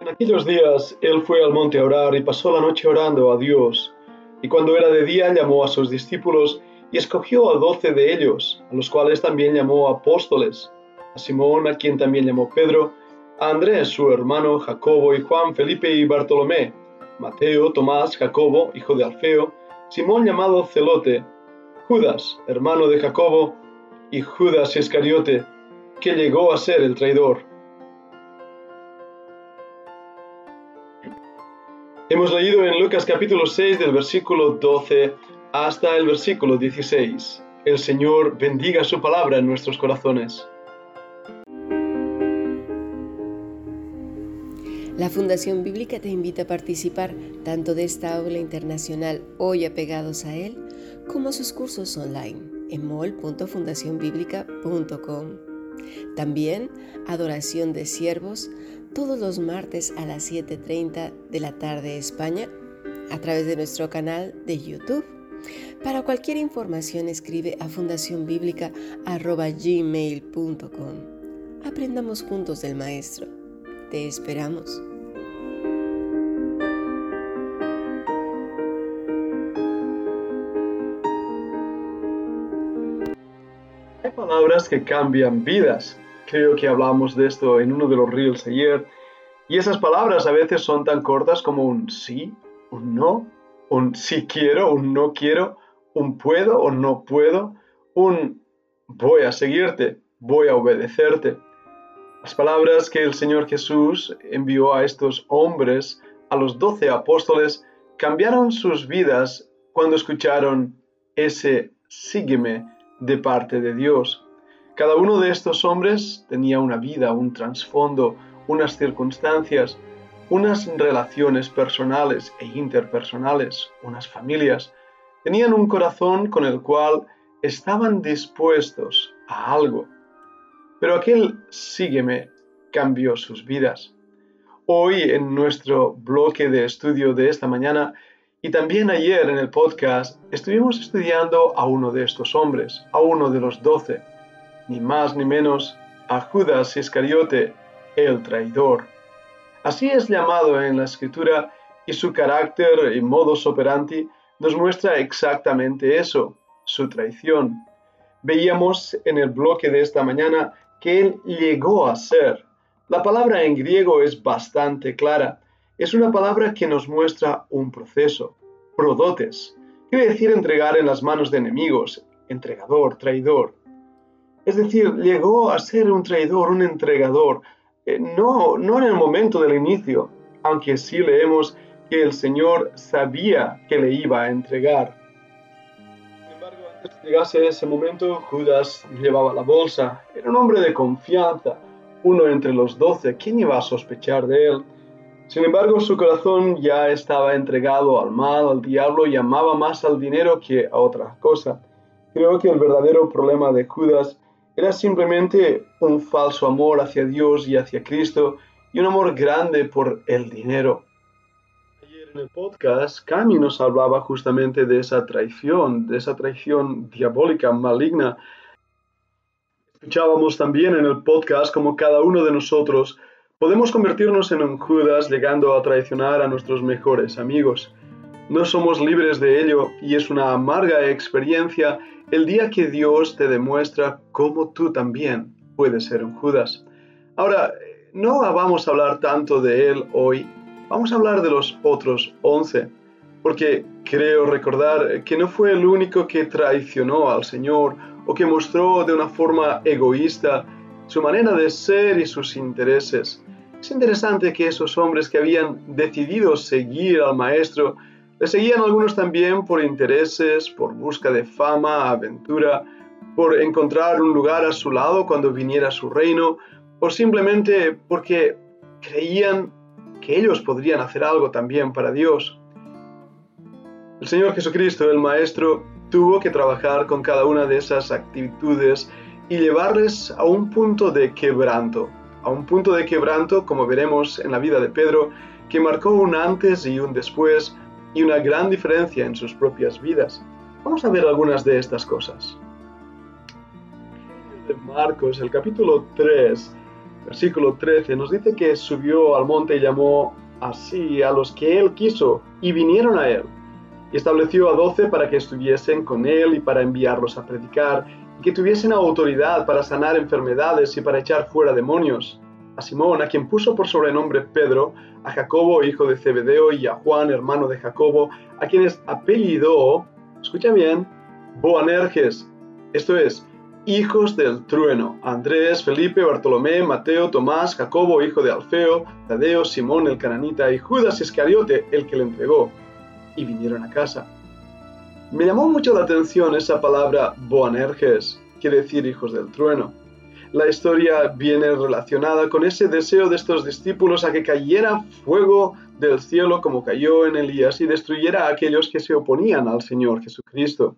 En aquellos días él fue al monte a orar y pasó la noche orando a Dios. Y cuando era de día llamó a sus discípulos y escogió a doce de ellos, a los cuales también llamó apóstoles, a Simón, a quien también llamó Pedro, a Andrés, su hermano, Jacobo y Juan, Felipe y Bartolomé, Mateo, Tomás, Jacobo, hijo de Alfeo, Simón llamado Celote, Judas, hermano de Jacobo, y Judas Iscariote, que llegó a ser el traidor. Hemos leído en Lucas capítulo 6 del versículo 12 hasta el versículo 16. El Señor bendiga su palabra en nuestros corazones. La Fundación Bíblica te invita a participar tanto de esta aula internacional hoy apegados a él, como a sus cursos online en mol.fundacionbiblica.com. También adoración de siervos todos los martes a las 7.30 de la tarde España a través de nuestro canal de YouTube. Para cualquier información escribe a fundacionbiblica.gmail.com. Aprendamos juntos del Maestro. Te esperamos. Hay palabras que cambian vidas. Creo que hablamos de esto en uno de los reels ayer. Y esas palabras a veces son tan cortas como un sí, un no, un sí quiero, un no quiero, un puedo o no puedo, un voy a seguirte, voy a obedecerte. Las palabras que el Señor Jesús envió a estos hombres, a los doce apóstoles, cambiaron sus vidas cuando escucharon ese sígueme de parte de Dios. Cada uno de estos hombres tenía una vida, un trasfondo, unas circunstancias, unas relaciones personales e interpersonales, unas familias. Tenían un corazón con el cual estaban dispuestos a algo pero aquel sígueme cambió sus vidas. Hoy en nuestro bloque de estudio de esta mañana y también ayer en el podcast estuvimos estudiando a uno de estos hombres, a uno de los doce, ni más ni menos a Judas Iscariote, el traidor. Así es llamado en la escritura y su carácter y modus operandi nos muestra exactamente eso, su traición. Veíamos en el bloque de esta mañana que él llegó a ser. La palabra en griego es bastante clara. Es una palabra que nos muestra un proceso. Prodotes. Quiere decir entregar en las manos de enemigos. Entregador, traidor. Es decir, llegó a ser un traidor, un entregador. Eh, no, no en el momento del inicio, aunque sí leemos que el Señor sabía que le iba a entregar llegase ese momento, Judas llevaba la bolsa. Era un hombre de confianza, uno entre los doce. ¿Quién iba a sospechar de él? Sin embargo, su corazón ya estaba entregado al mal, al diablo, y amaba más al dinero que a otra cosa. Creo que el verdadero problema de Judas era simplemente un falso amor hacia Dios y hacia Cristo y un amor grande por el dinero en el podcast, Cami nos hablaba justamente de esa traición, de esa traición diabólica, maligna. Escuchábamos también en el podcast como cada uno de nosotros podemos convertirnos en un Judas llegando a traicionar a nuestros mejores amigos. No somos libres de ello y es una amarga experiencia el día que Dios te demuestra cómo tú también puedes ser un Judas. Ahora, no vamos a hablar tanto de él hoy, Vamos a hablar de los otros once, porque creo recordar que no fue el único que traicionó al Señor o que mostró de una forma egoísta su manera de ser y sus intereses. Es interesante que esos hombres que habían decidido seguir al Maestro, le seguían algunos también por intereses, por busca de fama, aventura, por encontrar un lugar a su lado cuando viniera su reino, o simplemente porque creían que ellos podrían hacer algo también para Dios. El Señor Jesucristo, el Maestro, tuvo que trabajar con cada una de esas actitudes y llevarles a un punto de quebranto, a un punto de quebranto, como veremos en la vida de Pedro, que marcó un antes y un después y una gran diferencia en sus propias vidas. Vamos a ver algunas de estas cosas. Marcos, el capítulo 3, Versículo 13 nos dice que subió al monte y llamó así a los que él quiso y vinieron a él. Y estableció a doce para que estuviesen con él y para enviarlos a predicar y que tuviesen autoridad para sanar enfermedades y para echar fuera demonios. A Simón, a quien puso por sobrenombre Pedro, a Jacobo, hijo de Zebedeo, y a Juan, hermano de Jacobo, a quienes apellidó, escucha bien, Boanerges, esto es, hijos del trueno, Andrés, Felipe, Bartolomé, Mateo, Tomás, Jacobo, hijo de Alfeo, Tadeo, Simón el cananita y Judas Iscariote, el que le entregó, y vinieron a casa. Me llamó mucho la atención esa palabra Boanerges, quiere decir hijos del trueno. La historia viene relacionada con ese deseo de estos discípulos a que cayera fuego del cielo como cayó en Elías y destruyera a aquellos que se oponían al Señor Jesucristo.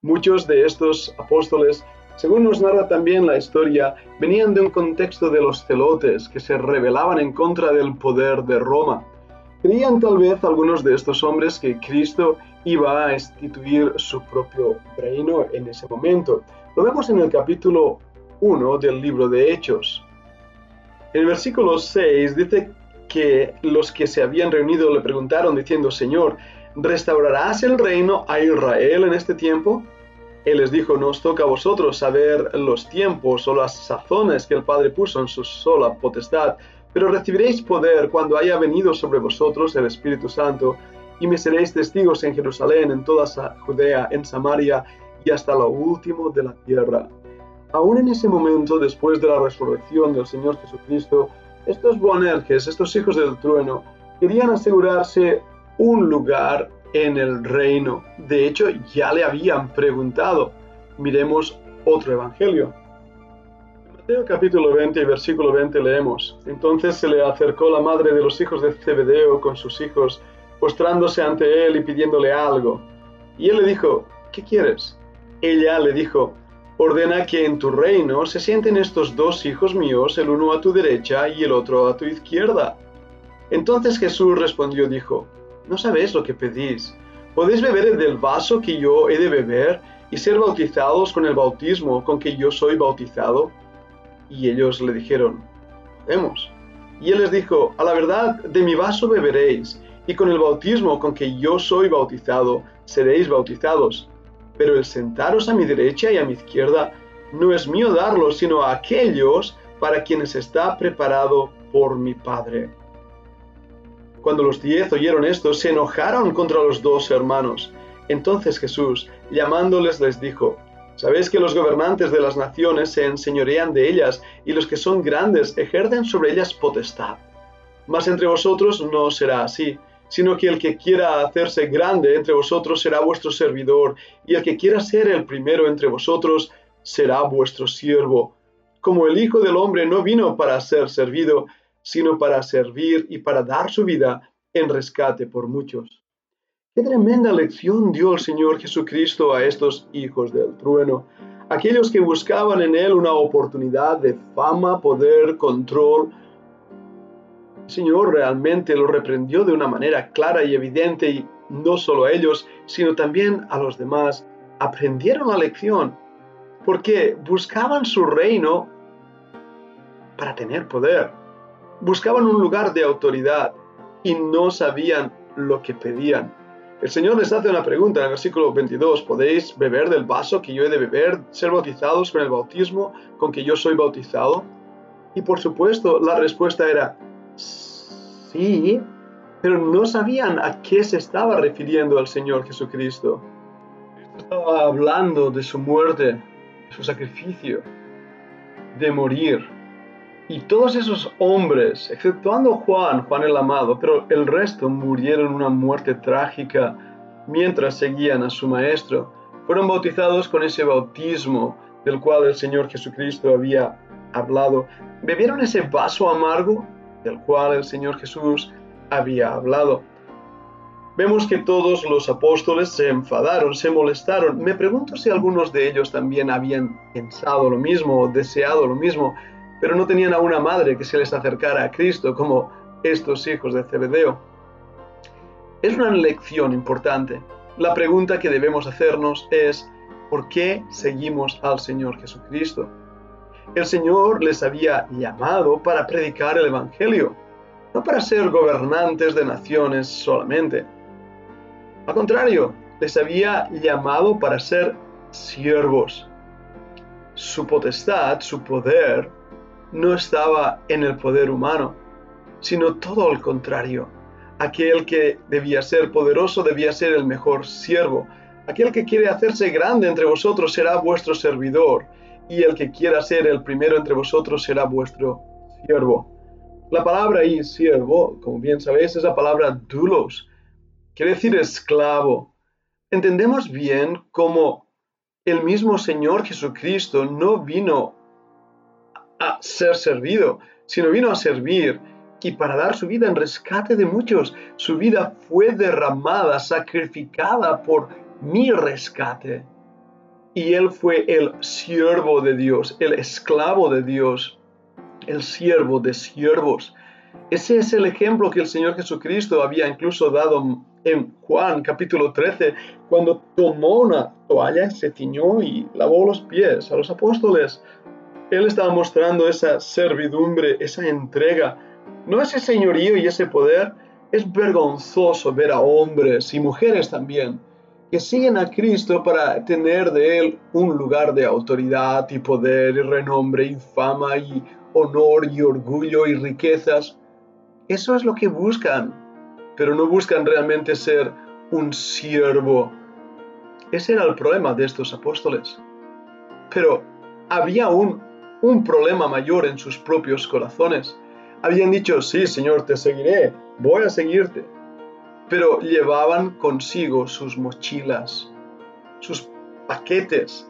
Muchos de estos apóstoles según nos narra también la historia, venían de un contexto de los celotes que se rebelaban en contra del poder de Roma. Creían tal vez algunos de estos hombres que Cristo iba a instituir su propio reino en ese momento. Lo vemos en el capítulo 1 del libro de Hechos. El versículo 6 dice que los que se habían reunido le preguntaron diciendo, Señor, ¿restaurarás el reino a Israel en este tiempo? Él les dijo, no os toca a vosotros saber los tiempos o las sazones que el Padre puso en su sola potestad, pero recibiréis poder cuando haya venido sobre vosotros el Espíritu Santo, y me seréis testigos en Jerusalén, en toda Judea, en Samaria y hasta lo último de la tierra. Aún en ese momento, después de la resurrección del Señor Jesucristo, estos Boanerges, estos hijos del trueno, querían asegurarse un lugar en el reino. De hecho, ya le habían preguntado. Miremos otro evangelio. En Mateo capítulo 20, versículo 20 leemos. Entonces se le acercó la madre de los hijos de Zebedeo con sus hijos, postrándose ante él y pidiéndole algo. Y él le dijo, ¿qué quieres? Ella le dijo, ordena que en tu reino se sienten estos dos hijos míos, el uno a tu derecha y el otro a tu izquierda. Entonces Jesús respondió, dijo, no sabéis lo que pedís. ¿Podéis beber del vaso que yo he de beber y ser bautizados con el bautismo con que yo soy bautizado? Y ellos le dijeron, podemos. Y él les dijo, a la verdad, de mi vaso beberéis, y con el bautismo con que yo soy bautizado, seréis bautizados. Pero el sentaros a mi derecha y a mi izquierda no es mío darlo, sino a aquellos para quienes está preparado por mi Padre. Cuando los diez oyeron esto, se enojaron contra los dos hermanos. Entonces Jesús, llamándoles, les dijo, Sabéis que los gobernantes de las naciones se enseñorean de ellas, y los que son grandes ejercen sobre ellas potestad. Mas entre vosotros no será así, sino que el que quiera hacerse grande entre vosotros será vuestro servidor, y el que quiera ser el primero entre vosotros será vuestro siervo. Como el Hijo del Hombre no vino para ser servido, sino para servir y para dar su vida en rescate por muchos. Qué tremenda lección dio el Señor Jesucristo a estos hijos del trueno, aquellos que buscaban en Él una oportunidad de fama, poder, control. Señor realmente lo reprendió de una manera clara y evidente y no solo a ellos, sino también a los demás. Aprendieron la lección porque buscaban su reino para tener poder buscaban un lugar de autoridad y no sabían lo que pedían. El Señor les hace una pregunta en el versículo 22, ¿podéis beber del vaso que yo he de beber, ser bautizados con el bautismo con que yo soy bautizado? Y por supuesto la respuesta era sí, pero no sabían a qué se estaba refiriendo el Señor Jesucristo. Estaba hablando de su muerte, de su sacrificio, de morir y todos esos hombres, exceptuando Juan, Juan el amado, pero el resto murieron una muerte trágica mientras seguían a su maestro, fueron bautizados con ese bautismo del cual el Señor Jesucristo había hablado. Bebieron ese vaso amargo del cual el Señor Jesús había hablado. Vemos que todos los apóstoles se enfadaron, se molestaron. Me pregunto si algunos de ellos también habían pensado lo mismo o deseado lo mismo pero no tenían a una madre que se les acercara a Cristo como estos hijos de Zebedeo. Es una lección importante. La pregunta que debemos hacernos es, ¿por qué seguimos al Señor Jesucristo? El Señor les había llamado para predicar el Evangelio, no para ser gobernantes de naciones solamente. Al contrario, les había llamado para ser siervos. Su potestad, su poder, no estaba en el poder humano, sino todo al contrario. Aquel que debía ser poderoso debía ser el mejor siervo. Aquel que quiere hacerse grande entre vosotros será vuestro servidor, y el que quiera ser el primero entre vosotros será vuestro siervo. La palabra ahí, siervo, como bien sabéis, es la palabra dulos, quiere decir esclavo. Entendemos bien cómo el mismo Señor Jesucristo no vino a ser servido, sino vino a servir y para dar su vida en rescate de muchos. Su vida fue derramada, sacrificada por mi rescate. Y Él fue el siervo de Dios, el esclavo de Dios, el siervo de siervos. Ese es el ejemplo que el Señor Jesucristo había incluso dado en Juan capítulo 13, cuando tomó una toalla, se tiñó y lavó los pies a los apóstoles. Él estaba mostrando esa servidumbre, esa entrega. No ese señorío y ese poder. Es vergonzoso ver a hombres y mujeres también que siguen a Cristo para tener de Él un lugar de autoridad y poder y renombre y fama y honor y orgullo y riquezas. Eso es lo que buscan, pero no buscan realmente ser un siervo. Ese era el problema de estos apóstoles. Pero había un un problema mayor en sus propios corazones. Habían dicho, sí, Señor, te seguiré, voy a seguirte. Pero llevaban consigo sus mochilas, sus paquetes,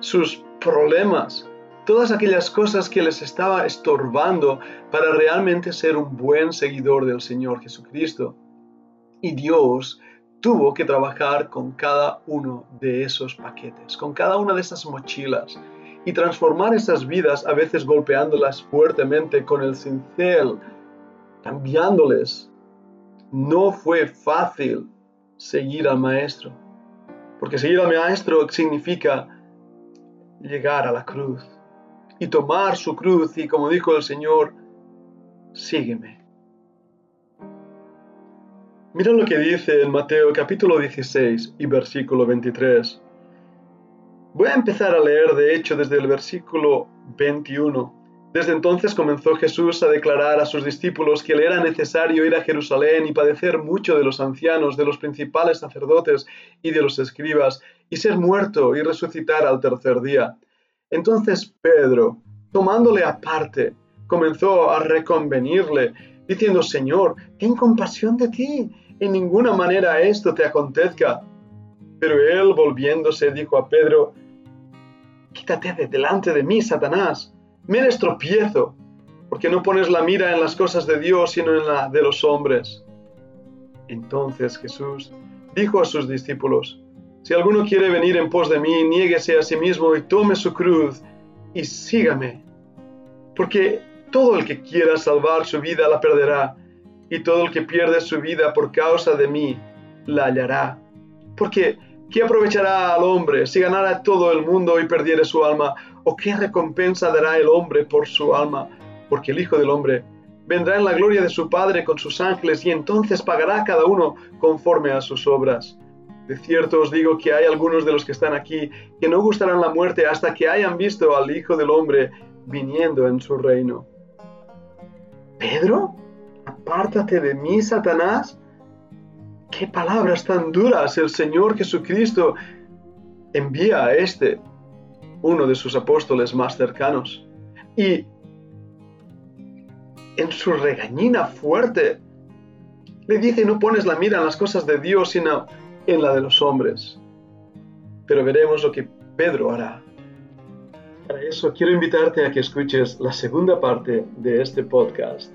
sus problemas, todas aquellas cosas que les estaba estorbando para realmente ser un buen seguidor del Señor Jesucristo. Y Dios tuvo que trabajar con cada uno de esos paquetes, con cada una de esas mochilas, y transformar esas vidas, a veces golpeándolas fuertemente con el cincel, cambiándoles. No fue fácil seguir al maestro, porque seguir al maestro significa llegar a la cruz y tomar su cruz y como dijo el Señor, sígueme. Mira lo que dice en Mateo capítulo 16 y versículo 23. Voy a empezar a leer, de hecho, desde el versículo 21. Desde entonces comenzó Jesús a declarar a sus discípulos que le era necesario ir a Jerusalén y padecer mucho de los ancianos, de los principales sacerdotes y de los escribas, y ser muerto y resucitar al tercer día. Entonces Pedro, tomándole aparte, comenzó a reconvenirle, diciendo, Señor, ten compasión de ti, en ninguna manera esto te acontezca. Pero él, volviéndose, dijo a Pedro, Quítate de delante de mí, Satanás. Me eres tropiezo, porque no pones la mira en las cosas de Dios, sino en la de los hombres. Entonces Jesús dijo a sus discípulos, Si alguno quiere venir en pos de mí, niéguese a sí mismo y tome su cruz y sígame. Porque todo el que quiera salvar su vida la perderá, y todo el que pierde su vida por causa de mí la hallará. Porque ¿Qué aprovechará al hombre si ganara todo el mundo y perdiere su alma? ¿O qué recompensa dará el hombre por su alma? Porque el Hijo del Hombre vendrá en la gloria de su Padre con sus ángeles y entonces pagará cada uno conforme a sus obras. De cierto os digo que hay algunos de los que están aquí que no gustarán la muerte hasta que hayan visto al Hijo del Hombre viniendo en su reino. Pedro, apártate de mí, Satanás qué palabras tan duras el Señor Jesucristo envía a este, uno de sus apóstoles más cercanos. Y en su regañina fuerte le dice, no pones la mira en las cosas de Dios, sino en la de los hombres. Pero veremos lo que Pedro hará. Para eso quiero invitarte a que escuches la segunda parte de este podcast